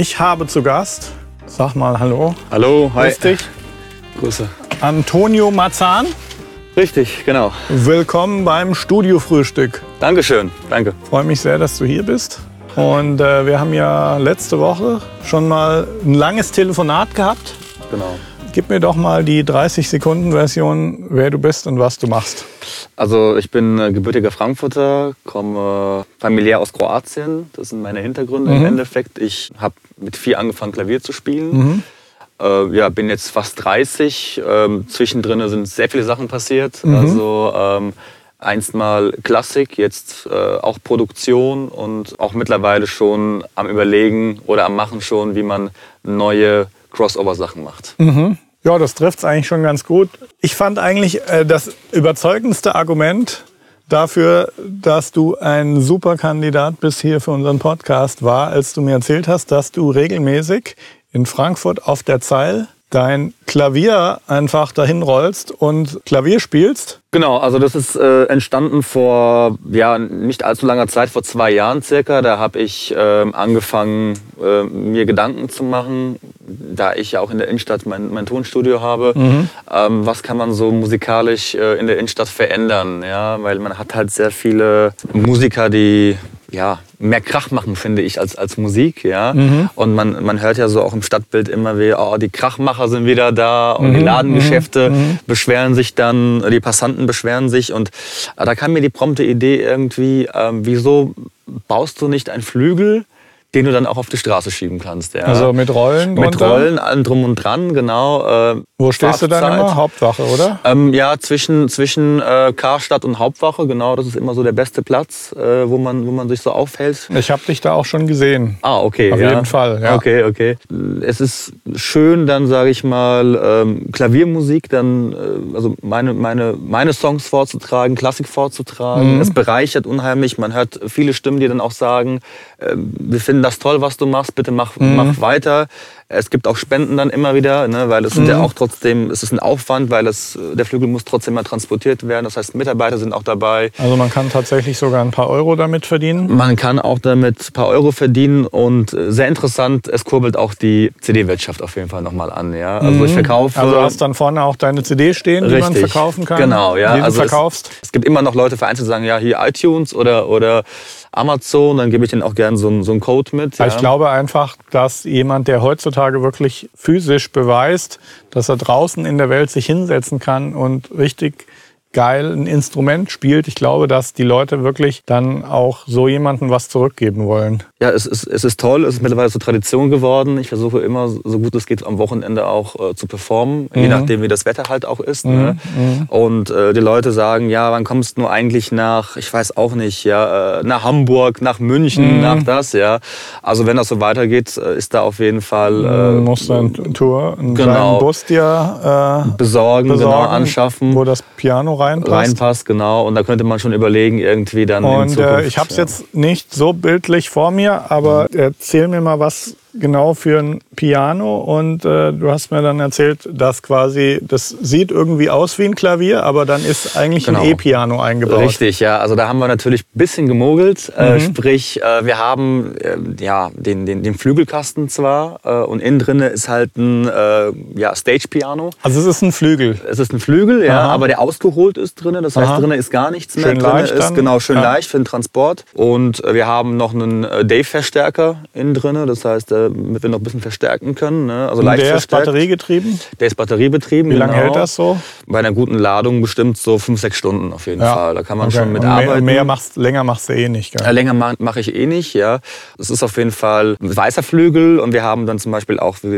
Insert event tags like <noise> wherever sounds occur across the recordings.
Ich habe zu Gast, sag mal Hallo. Hallo, hi. Grüß dich. Grüße. Antonio Marzahn. Richtig, genau. Willkommen beim Studiofrühstück. Dankeschön, danke. Freue mich sehr, dass du hier bist. Und äh, wir haben ja letzte Woche schon mal ein langes Telefonat gehabt. Genau. Gib mir doch mal die 30-Sekunden-Version, wer du bist und was du machst. Also ich bin äh, gebürtiger Frankfurter, komme familiär aus Kroatien. Das sind meine Hintergründe im Endeffekt. Ich habe mit vier angefangen, Klavier zu spielen. Äh, ja, bin jetzt fast 30. Ähm, zwischendrin sind sehr viele Sachen passiert. Also ähm, einst mal Klassik, jetzt äh, auch Produktion und auch mittlerweile schon am Überlegen oder am Machen schon, wie man neue Crossover-Sachen macht. Ja, das trifft es eigentlich schon ganz gut. Ich fand eigentlich äh, das überzeugendste Argument dafür, dass du ein super Kandidat bist hier für unseren Podcast, war, als du mir erzählt hast, dass du regelmäßig in Frankfurt auf der Zeil dein Klavier einfach dahin rollst und Klavier spielst. Genau, also das ist äh, entstanden vor ja nicht allzu langer Zeit, vor zwei Jahren circa. Da habe ich ähm, angefangen, äh, mir Gedanken zu machen, da ich ja auch in der Innenstadt mein, mein Tonstudio habe. Ähm, was kann man so musikalisch äh, in der Innenstadt verändern? Ja, weil man hat halt sehr viele Musiker, die ja, mehr Krach machen, finde ich, als, als Musik. Ja? Und man, man hört ja so auch im Stadtbild immer wieder, oh, die Krachmacher sind wieder da und die Ladengeschäfte beschweren sich dann, die Passanten beschweren sich. Und äh, da kam mir die prompte Idee irgendwie, ähm, wieso baust du nicht einen Flügel, den du dann auch auf die Straße schieben kannst? Ja? Also mit Rollen. mit drunter. Rollen, allem drum und dran, genau. Äh, Wo stehst du dann immer? Hauptwache, oder? Ähm, ja, zwischen, zwischen äh, Karstadt und Hauptwache, genau, das ist immer so der beste Platz, äh, wo, man, wo man sich so aufhält. Ich habe dich da auch schon gesehen. Ah, okay. Auf ja. jeden Fall, ja. Okay, okay. Es ist schön, dann sage ich mal, ähm, Klaviermusik, dann äh, also meine, meine, meine Songs vorzutragen, Klassik vorzutragen. Mhm. Es bereichert unheimlich. Man hört viele Stimmen, die dann auch sagen, äh, wir finden das toll, was du machst, bitte mach, Mhm. mach weiter. Es gibt auch Spenden dann immer wieder, ne, weil es sind Mhm. ja auch trotzdem, es ist ein Aufwand, weil es, der Flügel muss trotzdem mal transportiert werden. Das heißt, Mitarbeiter sind auch dabei. Also man kann tatsächlich sogar ein paar Euro damit verdienen. Man kann auch damit ein paar Euro verdienen und äh, sehr interessant, es kurbelt auch die CD-Wirtschaft auf jeden Fall nochmal an. Ja? Also ich verkaufe. Also du hast dann vorne auch deine CD stehen, die man verkaufen kann. Genau, ja. Also es- verkaufst. Es gibt immer noch Leute vereinzelt, die sagen, ja, hier iTunes oder, oder Amazon, dann gebe ich denen auch gerne so, einen- so einen Code mit. Ja. Ich glaube einfach, dass jemand, der heutzutage wirklich physisch beweist, dass er draußen in der Welt sich hinsetzen kann und richtig geil ein Instrument spielt, ich glaube, dass die Leute wirklich dann auch so jemandem was zurückgeben wollen. Ja, es ist, es ist toll, es ist mittlerweile zur Tradition geworden. Ich versuche immer, so gut es geht, am Wochenende auch äh, zu performen, je nachdem, wie das Wetter halt auch ist. Ne? Und äh, die Leute sagen, ja, wann kommst du eigentlich nach, ich weiß auch nicht, ja, äh, nach Hamburg, nach München, nach das, ja. Also wenn das so weitergeht, äh, ist da auf jeden Fall Du äh, musst einen Tour, einen genau. Bus dir äh, besorgen, besorgen, genau anschaffen. wo das Piano reinpasst. reinpasst, genau. Und da könnte man schon überlegen, irgendwie dann in Und Zukunft. äh, ich habe es ja. jetzt nicht so bildlich vor mir, aber erzähl mir mal was genau für ein Piano. Und äh, du hast mir dann erzählt, dass quasi, das sieht irgendwie aus wie ein Klavier, aber dann ist eigentlich Genau. ein E-Piano eingebaut. Richtig, ja. Also da haben wir natürlich ein bisschen gemogelt. Mhm. Äh, sprich, äh, wir haben äh, ja, den, den, den Flügelkasten zwar äh, und innen drinne ist halt ein äh, ja, Stage-Piano. Also es ist ein Flügel. Es ist ein Flügel, ja, Aha. aber der ausgeholt ist drinne. Das heißt, Aha. drinne ist gar nichts mehr. Schön drinne leicht ist dann. genau schön Ja. leicht für den Transport. Und äh, wir haben noch einen äh, Dave-Verstärker innen drinne. Das heißt, äh, damit wir noch ein bisschen verstärken können. Ne? Also leicht der ist verstärkt. batteriegetrieben. Der ist batteriebetrieben. Wie lange genau. hält das so? Bei einer guten Ladung bestimmt so fünf, sechs Stunden auf jeden Fall. Da kann man Okay. schon mit Und mehr, arbeiten. mehr machst, länger machst du eh nicht. Ja, Gell? länger mache mach ich eh nicht, ja. Es ist auf jeden Fall ein weißer Flügel und wir haben dann zum Beispiel auch so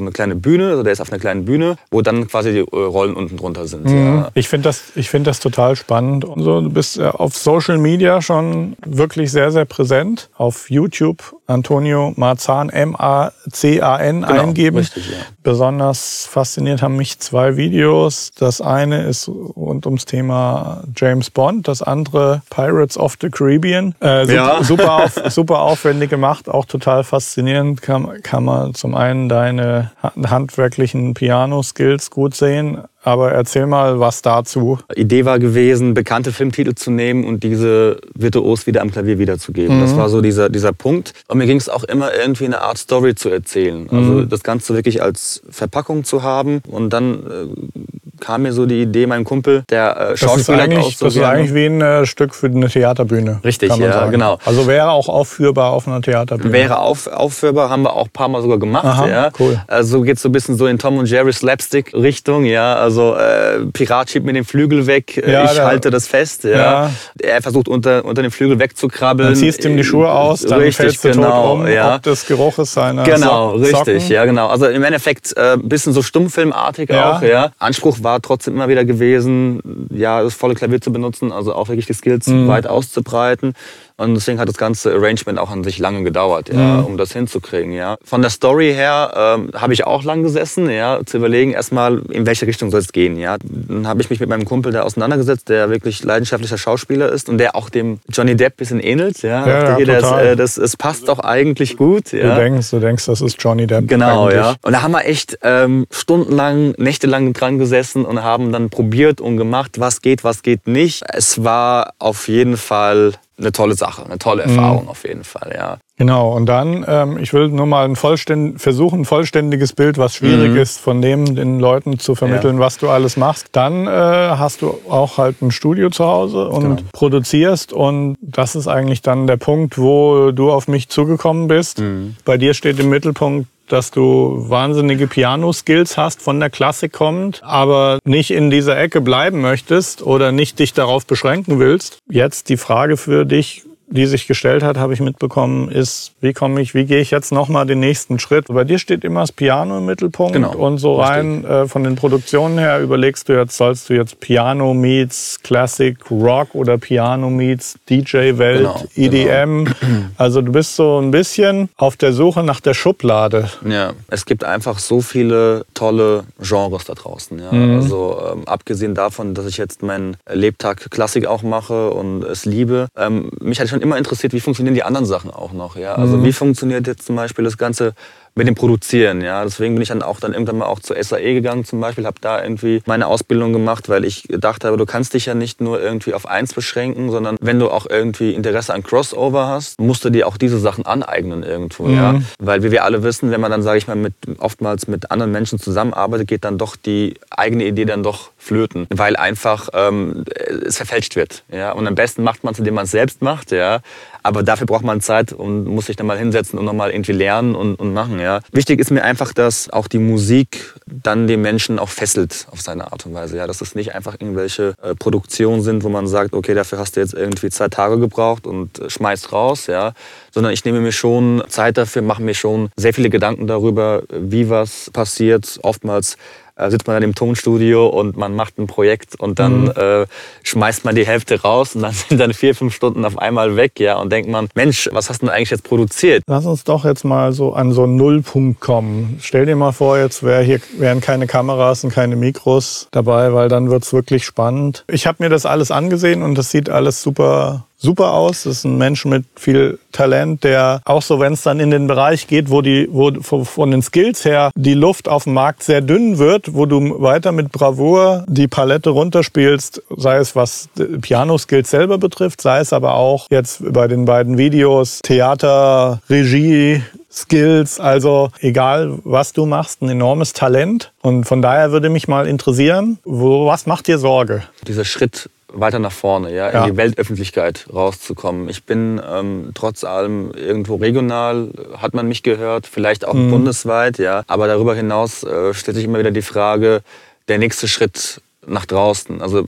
eine kleine Bühne, also der ist auf einer kleinen Bühne, wo dann quasi die äh, Rollen unten drunter sind. Ja. Ich finde das, ich find das total spannend. Und so, du bist äh, auf Social Media schon wirklich sehr, sehr präsent. Auf YouTube Antonio Marzahn, M-A-C-A-N Genau, eingeben. richtig, ja. Besonders fasziniert haben mich zwei Videos. Das eine ist rund ums Thema James Bond, das andere Pirates of the Caribbean. Äh, super, Ja. <laughs> super, auf, <laughs> super aufwendig gemacht, auch total faszinierend. Kann, kann man zum einen deine ha- handwerklichen Piano-Skills gut sehen, aber erzähl mal was dazu. Idee war gewesen, bekannte Filmtitel zu nehmen und diese virtuos wieder am Klavier wiederzugeben. Mhm. Das war so dieser, dieser Punkt. Und mir ging es auch immer irgendwie eine Art Story zu erzählen. Also mhm. das Ganze wirklich als Verpackung zu haben. Und dann äh, kam mir so die Idee, mein Kumpel, der äh, Schauspieler das ist, das ist eigentlich wie ein äh, Stück für eine Theaterbühne. Richtig, ja, sagen. genau. Also wäre auch aufführbar auf einer Theaterbühne. Wäre auf, aufführbar, haben wir auch ein paar Mal sogar gemacht. Aha, ja. cool. Also geht so ein bisschen so in Tom und Jerry Slapstick-Richtung. Ja, also äh, Pirat schiebt mir den Flügel weg, äh, ja, ich der, halte das fest. Ja. ja. Er versucht unter, unter den Flügel wegzukrabbeln. Dann ziehst ihm die Schuhe aus, dann richtig, fällst du genau, tot um, ja. ob des Geruches seiner Genau, so richtig, ja genau. Also im Endeffekt ein äh, bisschen so Stummfilmartig auch. Ja. Anspruch war trotzdem immer wieder gewesen, ja, das volle Klavier zu benutzen, also auch wirklich die Skills mhm. weit auszubreiten. Und deswegen hat das ganze Arrangement auch an sich lange gedauert, ja, mhm. um das hinzukriegen. Ja. Von der Story her ähm, habe ich auch lang gesessen, ja, zu überlegen erstmal, in welche Richtung soll es gehen. Ja. Dann habe ich mich mit meinem Kumpel da auseinandergesetzt, der wirklich leidenschaftlicher Schauspieler ist und der auch dem Johnny Depp ein bisschen ähnelt. Ja. ja, ja das, äh, das, es passt doch eigentlich gut. Ja. Du denkst, du denkst, das ist Johnny Depp. Genau, eigentlich. ja. Und da haben wir echt ähm, stundenlang, nächtelang dran gesessen und haben dann probiert und gemacht, was geht, was geht nicht. Es war auf jeden Fall eine tolle Sache, eine tolle mhm. Erfahrung mhm. auf jeden Fall, ja. Genau, und dann, ähm, ich will nur mal ein vollständ versuchen, ein vollständiges Bild, was schwierig mhm. ist, von dem den Leuten zu vermitteln, ja. was du alles machst. Dann äh, hast du auch halt ein Studio zu Hause und genau. produzierst und das ist eigentlich dann der Punkt, wo du auf mich zugekommen bist. Mhm. Bei dir steht im Mittelpunkt dass du wahnsinnige Piano-Skills hast, von der Klassik kommt, aber nicht in dieser Ecke bleiben möchtest oder nicht dich darauf beschränken willst. Jetzt die Frage für dich, die sich gestellt hat, habe ich mitbekommen, ist, wie komme ich, wie gehe ich jetzt nochmal den nächsten Schritt? Bei dir steht immer das Piano im Mittelpunkt genau, und so rein äh, von den Produktionen her überlegst du jetzt, sollst du jetzt Piano meets Classic Rock oder Piano meets DJ Welt, genau, EDM. Genau. Also du bist so ein bisschen auf der Suche nach der Schublade. Ja, es gibt einfach so viele tolle Genres da draußen. Ja. Mhm. Also ähm, abgesehen davon, dass ich jetzt meinen Lebtag Klassik auch mache und es liebe, ähm, mich hat schon immer interessiert, wie funktionieren die anderen Sachen auch noch. Ja? Also mhm. wie funktioniert jetzt zum Beispiel das ganze mit dem Produzieren. Ja, deswegen bin ich dann auch dann irgendwann mal auch zur SAE gegangen zum Beispiel, habe da irgendwie meine Ausbildung gemacht, weil ich dachte, aber du kannst dich ja nicht nur irgendwie auf eins beschränken, sondern wenn du auch irgendwie Interesse an Crossover hast, musst du dir auch diese Sachen aneignen irgendwo. Mhm. Ja, weil wie wir alle wissen, wenn man dann sage ich mal mit oftmals mit anderen Menschen zusammenarbeitet, geht dann doch die eigene Idee dann doch flöten, weil einfach ähm, es verfälscht wird. Ja, und am besten macht man es, indem man es selbst macht. Ja, aber dafür braucht man Zeit und muss sich dann mal hinsetzen und nochmal irgendwie lernen und, und machen. Ja. Wichtig ist mir einfach, dass auch die Musik dann den Menschen auch fesselt auf seine Art und Weise. Ja. Dass es nicht einfach irgendwelche äh, Produktionen sind, wo man sagt, okay, dafür hast du jetzt irgendwie zwei Tage gebraucht und äh, schmeißt raus. Ja. Sondern ich nehme mir schon Zeit dafür, mache mir schon sehr viele Gedanken darüber, wie was passiert. Oftmals äh, sitzt man dann im Tonstudio und man macht ein Projekt und dann mhm. äh, schmeißt man die Hälfte raus und dann <laughs> sind dann vier, fünf Stunden auf einmal weg, ja, und denkt man, Mensch, was hast du denn eigentlich jetzt produziert? Lass uns doch jetzt mal so an so einen Nullpunkt kommen. Stell dir mal vor, jetzt wär hier, wären keine Kameras und keine Mikros dabei, weil dann wird's wirklich spannend. Ich habe mir das alles angesehen und das sieht alles super super aus. Das ist ein Mensch mit viel Talent, der auch so, wenn es dann in den Bereich geht, wo die, wo von den Skills her die Luft auf dem Markt sehr dünn wird, wo du weiter mit Bravour die Palette runterspielst, sei es was Piano-Skills selber betrifft, sei es aber auch jetzt bei den beiden Videos Theater, Regie, Skills, also egal was du machst, ein enormes Talent. Und von daher würde mich mal interessieren, wo, was macht dir Sorge? Dieser Schritt weiter nach vorne, ja, in ja. die Weltöffentlichkeit rauszukommen. Ich bin ähm, trotz allem irgendwo regional, hat man mich gehört, vielleicht auch mhm. bundesweit, ja. Aber darüber hinaus äh, stellt sich immer wieder die Frage, der nächste Schritt nach draußen. Also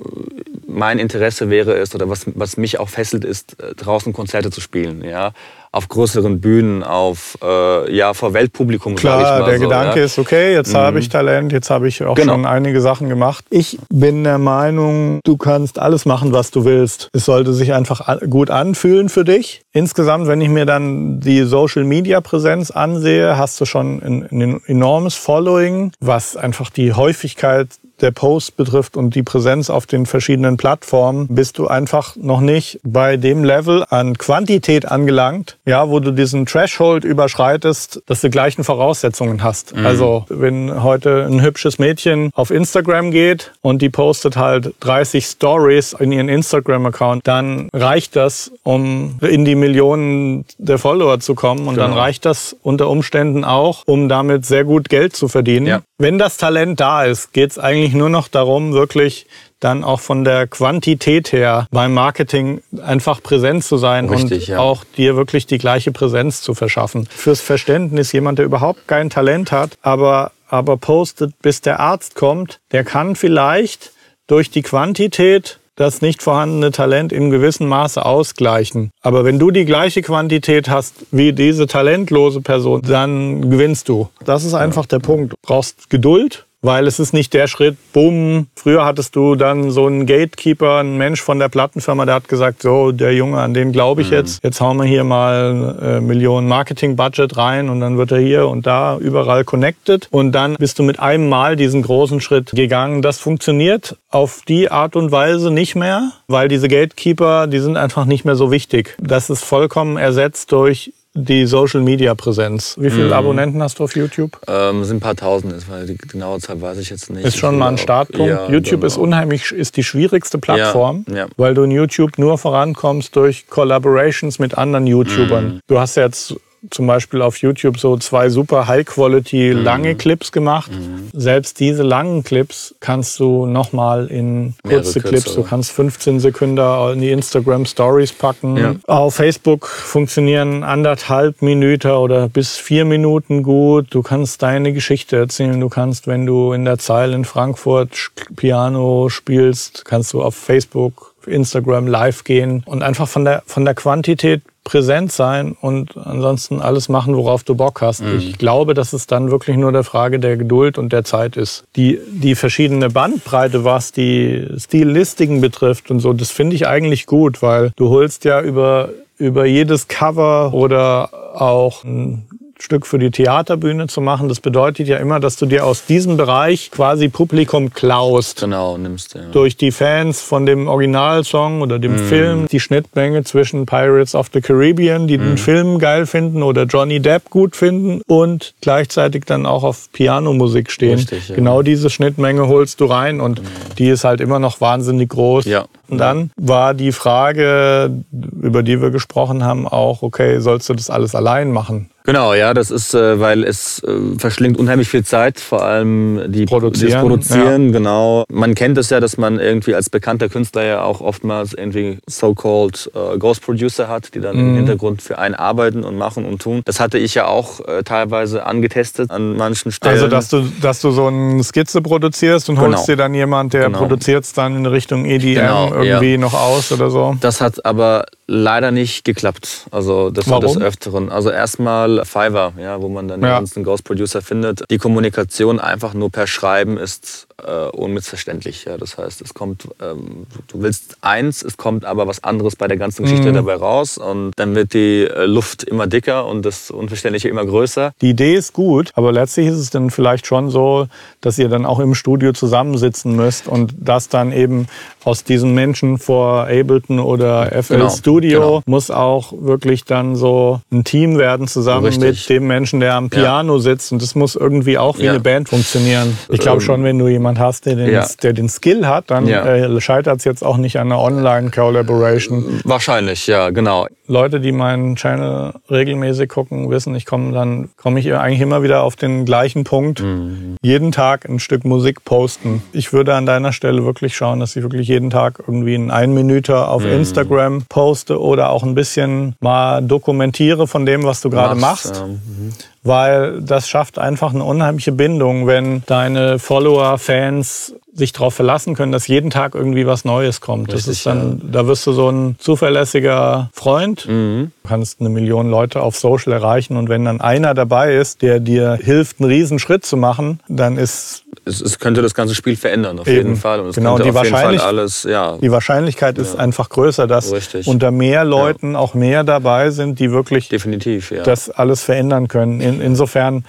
mein Interesse wäre es, oder was, was mich auch fesselt, ist, äh, draußen Konzerte zu spielen, ja auf größeren Bühnen, auf äh, ja vor Weltpublikum. Klar, der so, Gedanke ja. ist okay. Jetzt mhm. habe ich Talent, jetzt habe ich auch genau. schon einige Sachen gemacht. Ich bin der Meinung, du kannst alles machen, was du willst. Es sollte sich einfach gut anfühlen für dich. Insgesamt, wenn ich mir dann die Social Media Präsenz ansehe, hast du schon ein, ein enormes Following, was einfach die Häufigkeit der Post betrifft und die Präsenz auf den verschiedenen Plattformen, bist du einfach noch nicht bei dem Level an Quantität angelangt, ja, wo du diesen Threshold überschreitest, dass du gleichen Voraussetzungen hast. Mhm. Also wenn heute ein hübsches Mädchen auf Instagram geht und die postet halt 30 Stories in ihren Instagram-Account, dann reicht das, um in die Millionen der Follower zu kommen und genau. dann reicht das unter Umständen auch, um damit sehr gut Geld zu verdienen. Ja. Wenn das Talent da ist, geht es eigentlich nur noch darum, wirklich dann auch von der Quantität her beim Marketing einfach präsent zu sein Richtig, und ja. auch dir wirklich die gleiche Präsenz zu verschaffen. Fürs Verständnis, jemand, der überhaupt kein Talent hat, aber, aber postet, bis der Arzt kommt, der kann vielleicht durch die Quantität das nicht vorhandene Talent in gewissem Maße ausgleichen. Aber wenn du die gleiche Quantität hast wie diese talentlose Person, dann gewinnst du. Das ist einfach der Punkt. Du brauchst Geduld, weil es ist nicht der Schritt, bumm, früher hattest du dann so einen Gatekeeper, einen Mensch von der Plattenfirma, der hat gesagt, so, der Junge, an den glaube ich mhm. jetzt, jetzt hauen wir hier mal äh, Millionen Marketing-Budget rein und dann wird er hier und da überall connected und dann bist du mit einem Mal diesen großen Schritt gegangen. Das funktioniert auf die Art und Weise nicht mehr, weil diese Gatekeeper, die sind einfach nicht mehr so wichtig. Das ist vollkommen ersetzt durch die Social Media Präsenz. Wie viele mhm. Abonnenten hast du auf YouTube? Ähm, sind ein paar tausend, weil die genaue Zahl weiß ich jetzt nicht. Ist schon mal ein Startpunkt. Ja, YouTube genau. ist unheimlich, ist die schwierigste Plattform, ja, ja. weil du in YouTube nur vorankommst durch Collaborations mit anderen YouTubern. Mhm. Du hast jetzt zum Beispiel auf YouTube so zwei super High-Quality mhm. lange Clips gemacht. Mhm. Selbst diese langen Clips kannst du nochmal in kurze Clips, du kannst 15 Sekunden in die Instagram Stories packen. Ja. Auf Facebook funktionieren anderthalb Minuten oder bis vier Minuten gut. Du kannst deine Geschichte erzählen. Du kannst, wenn du in der Zeile in Frankfurt Piano spielst, kannst du auf Facebook Instagram live gehen und einfach von der, von der Quantität präsent sein und ansonsten alles machen, worauf du Bock hast. Mhm. Ich glaube, dass es dann wirklich nur der Frage der Geduld und der Zeit ist. Die, die verschiedene Bandbreite, was die Stilistiken betrifft und so, das finde ich eigentlich gut, weil du holst ja über, über jedes Cover oder auch ein Stück für die Theaterbühne zu machen. Das bedeutet ja immer, dass du dir aus diesem Bereich quasi Publikum klaust. Genau, nimmst du. Ja. Durch die Fans von dem Originalsong oder dem mm. Film, die Schnittmenge zwischen Pirates of the Caribbean, die mm. den Film geil finden oder Johnny Depp gut finden und gleichzeitig dann auch auf Pianomusik stehen. Richtig, ja. Genau diese Schnittmenge holst du rein und mm. die ist halt immer noch wahnsinnig groß. Ja. Und dann war die Frage, über die wir gesprochen haben, auch, okay, sollst du das alles allein machen? Genau, ja, das ist, äh, weil es äh, verschlingt unheimlich viel Zeit, vor allem die Produzieren. Das Produzieren, ja. genau. Man kennt es ja, dass man irgendwie als bekannter Künstler ja auch oftmals irgendwie so-called äh, Ghost Producer hat, die dann mhm. im Hintergrund für einen arbeiten und machen und tun. Das hatte ich ja auch teilweise angetestet an manchen Stellen. Also, dass du, dass du so eine Skizze produzierst und genau. holst dir dann jemand, der genau. produziert es dann in Richtung EDM genau, irgendwie ja. noch aus oder so? Das hat aber leider nicht geklappt. Also das war des Öfteren. Also erstmal Fiverr, ja, wo man dann ja. den ganzen Ghost Producer findet. Die Kommunikation einfach nur per Schreiben ist äh, unmissverständlich. Ja. Das heißt, es kommt, ähm, du willst eins, es kommt aber was anderes bei der ganzen Geschichte mhm. dabei raus und dann wird die äh, Luft immer dicker und das Unverständliche immer größer. Die Idee ist gut, aber letztlich ist es dann vielleicht schon so, dass ihr dann auch im Studio zusammensitzen müsst und das dann eben aus diesen Menschen vor Ableton oder FL genau, Studio genau. muss auch wirklich dann so ein Team werden zusammen Richtig. mit dem Menschen, der am Piano ja. sitzt und das muss irgendwie auch wie ja. eine Band funktionieren. Ich glaube ähm, schon, wenn du jemand hast, der den, ja. der den Skill hat, dann äh, scheitert es jetzt auch nicht an einer Online-Collaboration. Wahrscheinlich, ja, genau. Leute, die meinen Channel regelmäßig gucken, wissen, ich komme dann komme ich eigentlich immer wieder auf den gleichen Punkt. Mhm. Jeden Tag ein Stück Musik posten. Ich würde an deiner Stelle wirklich schauen, dass ich wirklich jeden Tag irgendwie einen Einminüter auf mhm. Instagram poste oder auch ein bisschen mal dokumentiere von dem, was du gerade machst. Ja. Mhm weil das schafft einfach eine unheimliche Bindung, wenn deine Follower, Fans sich darauf verlassen können, dass jeden Tag irgendwie was Neues kommt. Richtig, das ist dann, ja. da wirst du so ein zuverlässiger Freund. Mhm. Du kannst eine Million Leute auf Social erreichen und wenn dann einer dabei ist, der dir hilft, einen Riesenschritt zu machen, dann ist es, es könnte das ganze Spiel verändern auf eben. jeden Fall und es genau, die Wahrscheinlich alles, ja. Die Wahrscheinlichkeit ist ja. einfach größer, dass Richtig. unter mehr Leuten ja. auch mehr dabei sind, die wirklich definitiv das alles verändern können. In, insofern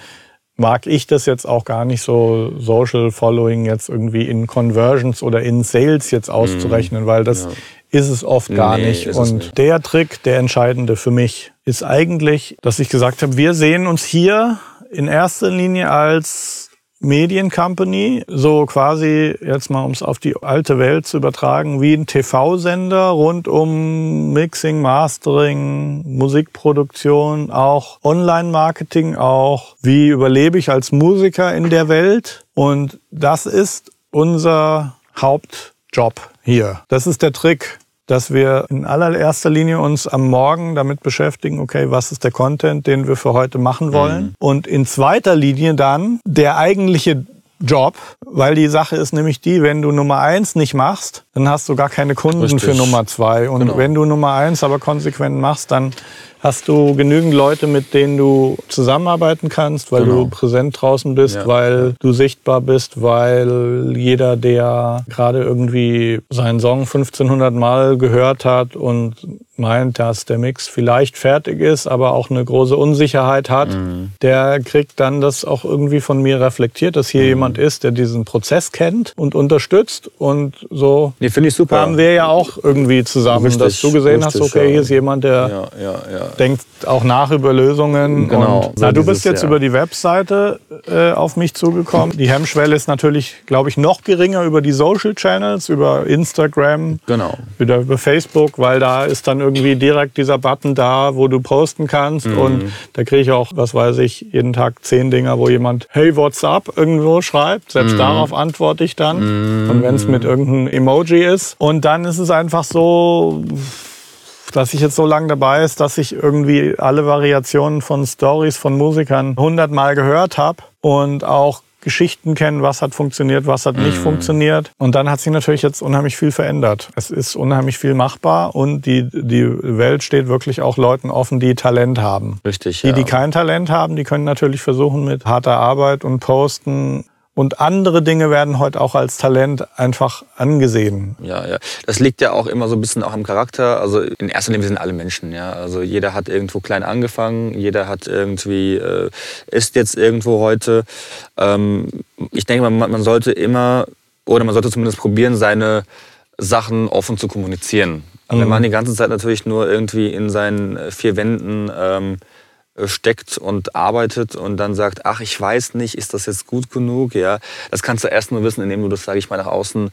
mag ich das jetzt auch gar nicht so Social Following jetzt irgendwie in Conversions oder in Sales jetzt auszurechnen, weil das ist es oft gar Nee, nicht. Und nicht. der Trick, der entscheidende für mich, ist eigentlich, dass ich gesagt habe, wir sehen uns hier in erster Linie als Mediencompany, so quasi jetzt mal, um es auf die alte Welt zu übertragen, wie ein TV-Sender rund um Mixing, Mastering, Musikproduktion, auch Online-Marketing, auch wie überlebe ich als Musiker in der Welt. Und das ist unser Hauptjob hier. Das ist der Trick dass wir in allererster Linie uns am Morgen damit beschäftigen, okay, was ist der Content, den wir für heute machen wollen. Und in zweiter Linie dann der eigentliche Job, weil die Sache ist nämlich die, wenn du Nummer eins nicht machst, dann hast du gar keine Kunden Richtig. für Nummer zwei. Und Genau. wenn du Nummer eins aber konsequent machst, dann hast du genügend Leute, mit denen du zusammenarbeiten kannst, weil Genau. du präsent draußen bist, Ja. weil du sichtbar bist, weil jeder, der gerade irgendwie seinen Song 1500 Mal gehört hat und meint, dass der Mix vielleicht fertig ist, aber auch eine große Unsicherheit hat, Mhm. der kriegt dann das auch irgendwie von mir reflektiert, dass Mhm. hier jemand ist, der diesen Prozess kennt und unterstützt und so Nee, ich super. kamen wir ja auch irgendwie zusammen, Richtig, dass du gesehen hast, richtig, okay, ja. hier ist jemand, der Ja, ja, denkt auch nach über Lösungen. Genau, Und, so na, du bist jetzt über die Webseite äh, auf mich zugekommen. Die Hemmschwelle ist natürlich, glaube ich, noch geringer über die Social Channels, über Instagram, Genau. wieder über Facebook, weil da ist dann irgendwie direkt dieser Button da, wo du posten kannst. Mhm. Und da kriege ich auch, was weiß ich, jeden Tag zehn Dinger, wo jemand Hey, what's up irgendwo schreibt. Selbst Mhm. darauf antworte ich dann. Und wenn es mit irgendeinem Emoji ist. Und dann ist es einfach so, dass ich jetzt so lange dabei ist, dass ich irgendwie alle Variationen von Stories von Musikern hundertmal gehört habe und auch Geschichten kennen, was hat funktioniert, was hat nicht funktioniert. Und dann hat sich natürlich jetzt unheimlich viel verändert. Es ist unheimlich viel machbar und die, die Welt steht wirklich auch Leuten offen, die Talent haben. Richtig. Die, ja. die kein Talent haben, die können natürlich versuchen mit harter Arbeit und Posten. Und andere Dinge werden heute auch als Talent einfach angesehen. Ja, ja. Das liegt ja auch immer so ein bisschen auch am Charakter. Also in erster Linie wir sind alle Menschen, ja. Also jeder hat irgendwo klein angefangen, jeder hat irgendwie, äh, ist jetzt irgendwo heute. Ähm, ich denke, man, man sollte immer, oder man sollte zumindest probieren, seine Sachen offen zu kommunizieren. Aber Wenn man die ganze Zeit natürlich nur irgendwie in seinen vier Wänden ähm, steckt und arbeitet und dann sagt, ach, ich weiß nicht, ist das jetzt gut genug? Ja, das kannst du erst nur wissen, indem du das, sage ich mal, nach außen äh,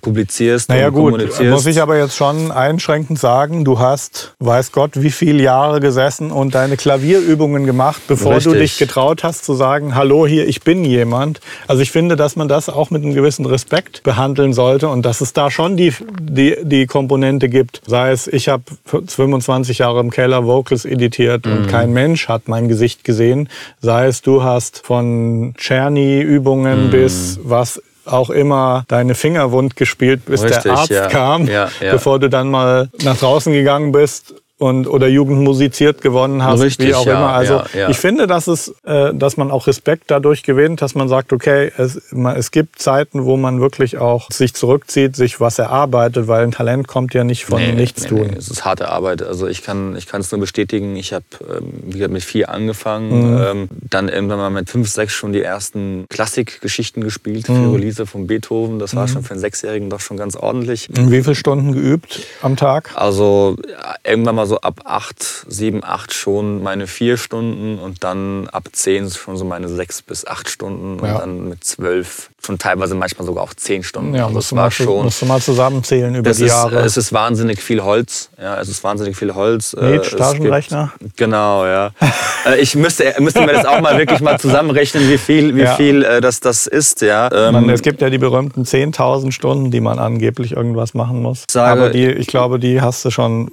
publizierst Naja und gut, kommunizierst. muss ich aber jetzt schon einschränkend sagen, du hast, weiß Gott, wie viele Jahre gesessen und deine Klavierübungen gemacht, bevor du Richtig. dich getraut hast zu sagen, hallo hier, ich bin jemand. Also ich finde, dass man das auch mit einem gewissen Respekt behandeln sollte und dass es da schon die, die, die Komponente gibt. Sei es, ich habe 25 Jahre im Keller Vocals editiert Mhm. und kein Mensch hat mein Gesicht gesehen. Sei es, du hast von Mhm. Czerny-Übungen bis was auch immer deine Finger wund gespielt, bis Richtig, der Arzt ja. kam, Ja, ja. bevor du dann mal nach draußen gegangen bist und oder Jugend musiziert gewonnen hast, Richtig, wie auch ja, immer. Also ja, ja. ich finde, dass es, äh, dass man auch Respekt dadurch gewinnt, dass man sagt, okay, es, man, es gibt Zeiten, wo man wirklich auch sich zurückzieht, sich was erarbeitet, weil ein Talent kommt ja nicht von Nee, nichts nee, tun. Nee, es ist harte Arbeit. Also ich kann ich kann es nur bestätigen. Ich habe ähm, wie gesagt, mit vier angefangen, Mhm. ähm, dann irgendwann mal mit fünf, sechs schon die ersten Klassikgeschichten gespielt Mhm. für Release von Beethoven. Das war schon für einen Sechsjährigen doch schon ganz ordentlich. Und Wie viele Stunden geübt am Tag? Also irgendwann mal so ab acht, sieben, acht schon meine vier Stunden und dann ab zehn schon so meine sechs bis acht Stunden und Ja. dann mit zwölf schon teilweise manchmal sogar auch zehn Stunden. Ja, also musst du, war mal, schon. musst du mal zusammenzählen über die ist, Jahre. es ist wahnsinnig viel Holz. Ja, es ist wahnsinnig viel Holz. Äh, Taschenrechner? Genau, ja. <laughs> Äh, ich müsste, müsste mir das auch mal wirklich mal zusammenrechnen, wie viel, wie Ja. viel äh, das, das ist. Ja. Ähm, Man, es gibt ja die berühmten 10.000 Stunden, die man angeblich irgendwas machen muss. Sage- Aber die, ich glaube, die hast du schon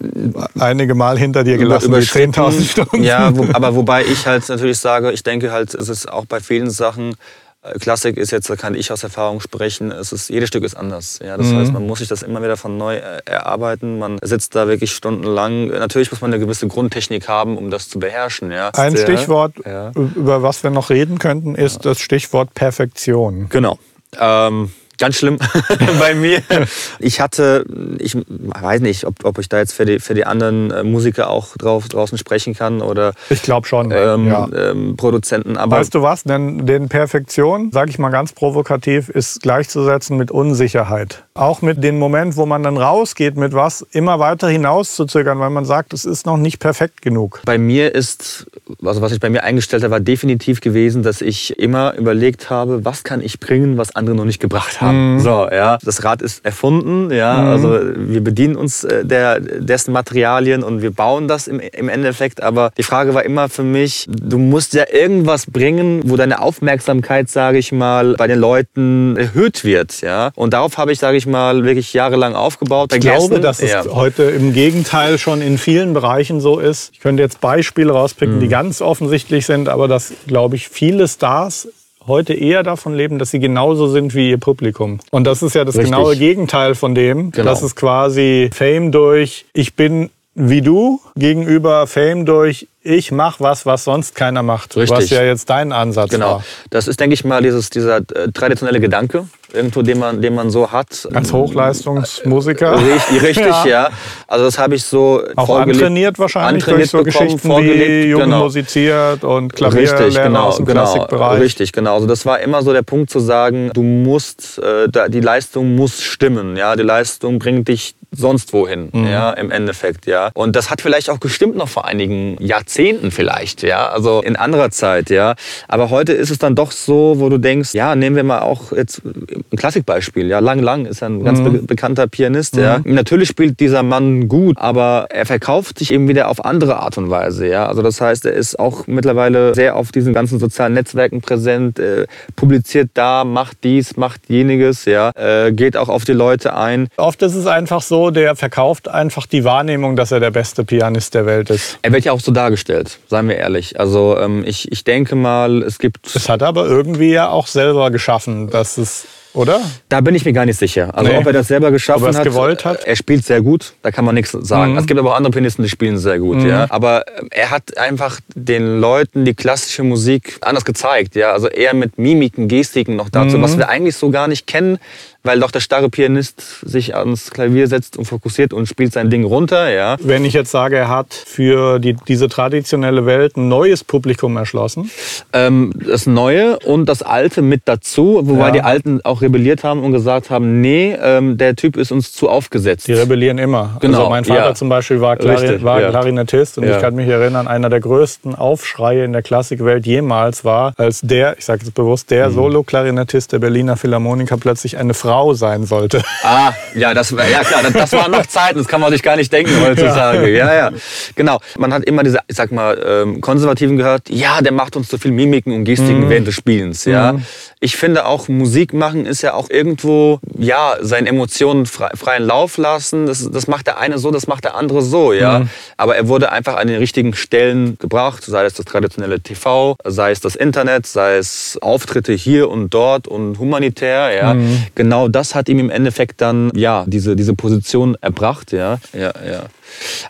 einige Mal hinter dir gelassen, die überschritten. 10.000 Stunden. Ja, wo, aber wobei ich halt natürlich sage, ich denke halt, es ist auch bei vielen Sachen, äh, Klassik ist jetzt, da kann ich aus Erfahrung sprechen, es ist, jedes Stück ist anders. Ja, das Mhm. heißt, man muss sich das immer wieder von neu äh, erarbeiten. Man sitzt da wirklich stundenlang. Natürlich muss man eine gewisse Grundtechnik haben, um das zu beherrschen. Ja. Ein Der- Stichwort, Ja. über was wir noch reden könnten, ist das Stichwort Perfektion. Genau. Ähm, Ganz schlimm <laughs> bei mir. Ich hatte, ich weiß nicht, ob, ob ich da jetzt für die, für die anderen äh, Musiker auch drauf, draußen sprechen kann oder ich glaube schon, ähm, ja. ähm, Produzenten. Aber weißt du was? Denn, denn Perfektion, sage ich mal ganz provokativ, ist gleichzusetzen mit Unsicherheit. Auch mit dem Moment, wo man dann rausgeht mit was, immer weiter hinaus zu zögern, weil man sagt, es ist noch nicht perfekt genug. Bei mir ist, also was ich bei mir eingestellt habe, war definitiv gewesen, dass ich immer überlegt habe, was kann ich bringen, was andere noch nicht gebracht haben. Mhm. So, ja. Das Rad ist erfunden, ja. Mhm. Also wir bedienen uns äh, der, dessen Materialien und wir bauen das im, im Endeffekt. Aber die Frage war immer für mich, du musst ja irgendwas bringen, wo deine Aufmerksamkeit, sage ich mal, bei den Leuten erhöht wird, ja. Und darauf habe ich, sage ich mal, wirklich jahrelang aufgebaut. Ich glaube, dass es ja. heute im Gegenteil schon in vielen Bereichen so ist. Ich könnte jetzt Beispiele rauspicken, mhm. die ganz offensichtlich sind, aber dass, glaube ich, viele Stars heute eher davon leben, dass sie genauso sind wie ihr Publikum. Und das ist ja das Richtig. genaue Gegenteil von dem. Genau. Das ist quasi Fame durch, ich bin wie du gegenüber Fame durch ich mache was, was sonst keiner macht. Richtig. Was ja jetzt dein Ansatz genau. war. Das ist, denke ich mal, dieses, dieser äh, traditionelle Gedanke, irgendwo, den man, den man so hat. Als Hochleistungsmusiker. Richtig, <laughs> richtig ja. ja. Also das habe ich so auch antrainiert wahrscheinlich antrainiert durch so bekommen, Geschichten wie Jugend genau. musiziert und Klavier richtig, genau, aus dem genau, Klassikbereich. Richtig, genau. Also das war immer so der Punkt zu sagen, du musst, äh, die Leistung muss stimmen. Ja, die Leistung bringt dich sonst wohin, mhm. ja, im Endeffekt, ja. Und das hat vielleicht auch gestimmt noch vor einigen Jahrzehnten vielleicht, ja, also in anderer Zeit, ja. Aber heute ist es dann doch so, wo du denkst, ja, nehmen wir mal auch jetzt ein Klassikbeispiel, ja, Lang Lang ist ein ganz mhm. be bekannter Pianist, mhm. ja. Natürlich spielt dieser Mann gut, aber er verkauft sich eben wieder auf andere Art und Weise, ja. Also das heißt, er ist auch mittlerweile sehr auf diesen ganzen sozialen Netzwerken präsent, äh, publiziert da, macht dies, macht jeniges, ja, äh, geht auch auf die Leute ein. Oft ist es einfach so, der verkauft einfach die Wahrnehmung, dass er der beste Pianist der Welt ist. Er wird ja auch so dargestellt, seien wir ehrlich. Also ähm, ich, ich denke mal, es gibt... Es hat aber irgendwie ja auch selber geschaffen, dass es oder? Da bin ich mir gar nicht sicher. Also nee. ob er das selber geschaffen ob hat. gewollt hat. Er spielt sehr gut, da kann man nichts sagen. Mhm. Es gibt aber auch andere Pianisten, die spielen sehr gut. Mhm. Ja. Aber ähm, er hat einfach den Leuten die klassische Musik anders gezeigt. Ja. Also eher mit Mimiken, Gestiken noch dazu, mhm. was wir eigentlich so gar nicht kennen weil doch der starre Pianist sich ans Klavier setzt und fokussiert und spielt sein Ding runter. Ja. Wenn ich jetzt sage, er hat für die, diese traditionelle Welt ein neues Publikum erschlossen? Ähm, das Neue und das Alte mit dazu, wobei ja. die Alten auch rebelliert haben und gesagt haben, nee, ähm, der Typ ist uns zu aufgesetzt. Die rebellieren immer. Genau. Also mein Vater ja. zum Beispiel war, Klari Richtig, war ja. Klarinettist und ich kann mich erinnern, einer der größten Aufschreie in der Klassikwelt jemals war, als der, ich sage jetzt bewusst, der mhm. Solo-Klarinettist der Berliner Philharmoniker plötzlich eine Frau sein sollte. Ah, ja, das, ja klar, das, das waren noch Zeiten, das kann man sich gar nicht denken heutzutage. Ja, ja, genau. Man hat immer diese, ich sag mal, ähm, Konservativen gehört, ja, der macht uns zu viel Mimiken und Gestiken mhm. während des Spielens. Ja. Mhm. Ich finde auch, Musik machen ist ja auch irgendwo, ja, seinen Emotionen frei, freien Lauf lassen. Das, das macht der eine so, das macht der andere so, ja. Mhm. Aber er wurde einfach an den richtigen Stellen gebracht, sei es das traditionelle TV, sei es das Internet, sei es Auftritte hier und dort und humanitär, ja. Mhm. Genau das hat ihm im Endeffekt dann ja diese, diese Position erbracht. Ja, ja, ja.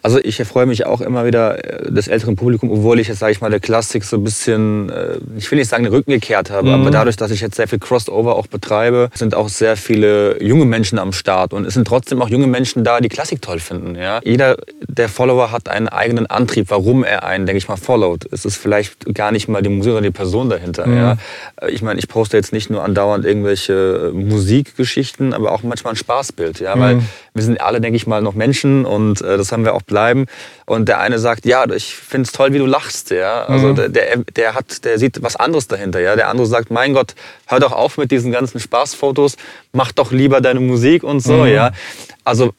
Also ich erfreue mich auch immer wieder äh, des älteren Publikums, obwohl ich jetzt, sage ich mal, der Klassik so ein bisschen, äh, ich will nicht sagen, den Rücken gekehrt habe, mhm. aber dadurch, dass ich jetzt sehr viel Crossover auch betreibe, sind auch sehr viele junge Menschen am Start und es sind trotzdem auch junge Menschen da, die Klassik toll finden. Ja? Jeder der Follower hat einen eigenen Antrieb, warum er einen, denke ich mal, followt. Es ist vielleicht gar nicht mal die Musik oder die Person dahinter. Mhm. Ja? Ich meine, ich poste jetzt nicht nur andauernd irgendwelche Musikgeschichten, aber auch manchmal ein Spaßbild, ja, weil mhm. Wir sind alle, denke ich mal, noch Menschen und äh, das haben wir auch bleiben. Und der eine sagt, ja, ich finde es toll, wie du lachst. Ja? Also mhm. der, der, der, hat, der sieht was anderes dahinter. Ja? Der andere sagt, mein Gott, hör doch auf mit diesen ganzen Spaßfotos, mach doch lieber deine Musik und so. Mhm. Ja? Also äh,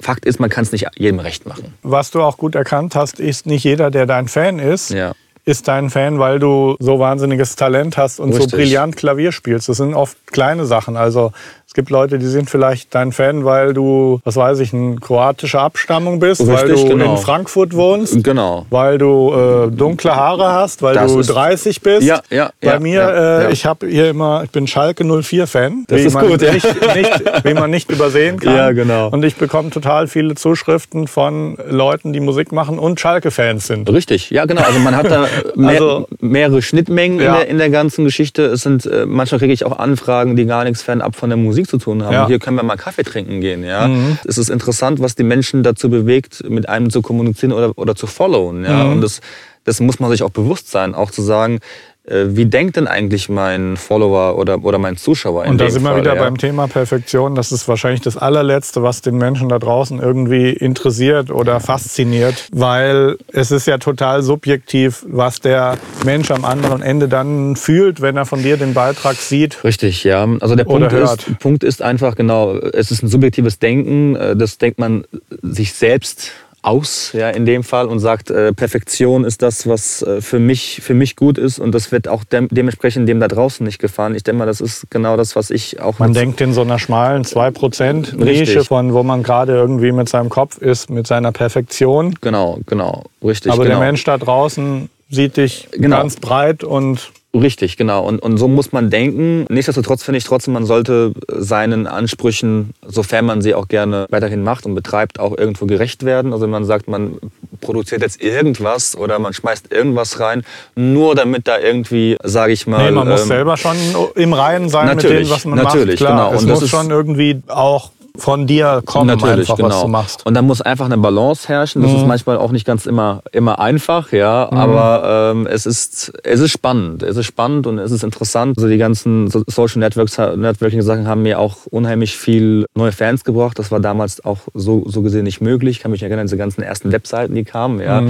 Fakt ist, man kann es nicht jedem recht machen. Was du auch gut erkannt hast, ist nicht jeder, der dein Fan ist. Ja ist dein Fan, weil du so wahnsinniges Talent hast und Richtig. so brillant Klavier spielst. Das sind oft kleine Sachen. Also gibt Leute, die sind vielleicht dein Fan, weil du, was weiß ich, eine kroatische Abstammung bist, Richtig, weil du genau. in Frankfurt wohnst, genau. weil du äh, dunkle Haare hast, weil das du 30 bist. Ja, ja, Bei ja, mir, ja, äh, ich habe hier immer, ich bin Schalke 04 Fan, das ist gut, ja. nicht, nicht, wie man nicht übersehen <laughs> kann. Ja, genau. Und ich bekomme total viele Zuschriften von Leuten, die Musik machen und Schalke-Fans sind. Richtig, ja genau. Also man hat da <laughs> mehr, also, mehrere Schnittmengen in der, in, der, ganzen Geschichte. Es sind äh, manchmal kriege ich auch Anfragen, die gar nichts fernab von der Musik zu tun haben. Ja. Hier können wir mal Kaffee trinken gehen. Ja? Es ist interessant, was die Menschen dazu bewegt, mit einem zu kommunizieren oder, oder zu followen. Ja? Und das, das muss man sich auch bewusst sein, auch zu sagen, wie denkt denn eigentlich mein Follower oder, oder mein Zuschauer in Und da sind wir Fall, wieder ja? beim Thema Perfektion. Das ist wahrscheinlich das allerletzte, was den Menschen da draußen irgendwie interessiert oder fasziniert, weil es ist ja total subjektiv, was der Mensch am anderen Ende dann fühlt, wenn er von dir den Beitrag sieht. Richtig, ja. Also der Punkt ist, Punkt ist einfach genau, es ist ein subjektives Denken. äh, Das denkt man sich selbst aus, ja, in dem Fall und sagt, äh, Perfektion ist das, was äh, für mich für mich gut ist und das wird auch dem, dementsprechend dem da draußen nicht gefallen. Ich denke mal, das ist genau das, was ich auch Man denkt in so einer schmalen 2% Nische, von wo man gerade irgendwie mit seinem Kopf ist, mit seiner Perfektion. genau, genau, richtig, Aber genau. der Mensch da draußen sieht dich Genau. ganz breit und Richtig, genau. Und, und so muss man denken. Nichtsdestotrotz finde ich trotzdem, man sollte seinen Ansprüchen, sofern man sie auch gerne weiterhin macht und betreibt, auch irgendwo gerecht werden. Also wenn man sagt, man produziert jetzt irgendwas oder man schmeißt irgendwas rein, nur damit da irgendwie, sage ich mal... Nee, man muss ähm, selber schon im Reinen sein mit dem, was man natürlich, macht. Klar, genau. es Und muss schon irgendwie auch von dir kommen, Natürlich, einfach, genau. was du machst. Und da muss einfach eine Balance herrschen. Das ist manchmal auch nicht ganz immer, immer einfach, ja. Aber ähm, es, ist, es ist spannend. Es ist spannend und es ist interessant. Also die ganzen So- Social Networks, Networking-Sachen haben mir auch unheimlich viel neue Fans gebracht. Das war damals auch so, so gesehen nicht möglich. Ich kann mich erinnern diese ganzen ersten Webseiten, die kamen, ja.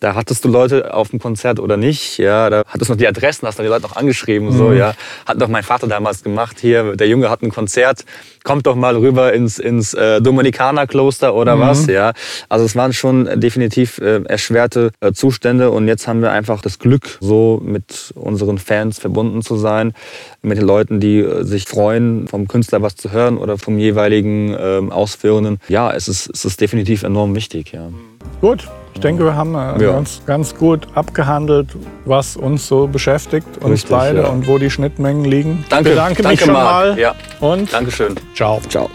Da hattest du Leute auf dem Konzert oder nicht, ja. Da hattest du noch die Adressen, hast dann die Leute noch angeschrieben, so, ja. Hat doch mein Vater damals gemacht. Hier, der Junge hat ein Konzert, kommt doch mal rüber ins, ins äh, Dominikanerkloster oder was, ja. Also es waren schon definitiv äh, erschwerte äh, Zustände und jetzt haben wir einfach das Glück, so mit unseren Fans verbunden zu sein, mit den Leuten, die äh, sich freuen, vom Künstler was zu hören oder vom jeweiligen ähm, Ausführenden. Ja, es ist, es ist definitiv enorm wichtig, ja. Gut, ich denke, wir haben äh, Ja. ganz, ganz gut abgehandelt, was uns so beschäftigt, uns Richtig, beide ja. und wo die Schnittmengen liegen. Danke, ich bedanke mich danke, schon Marc. mal Ja. und Dankeschön. ciao. Ciao.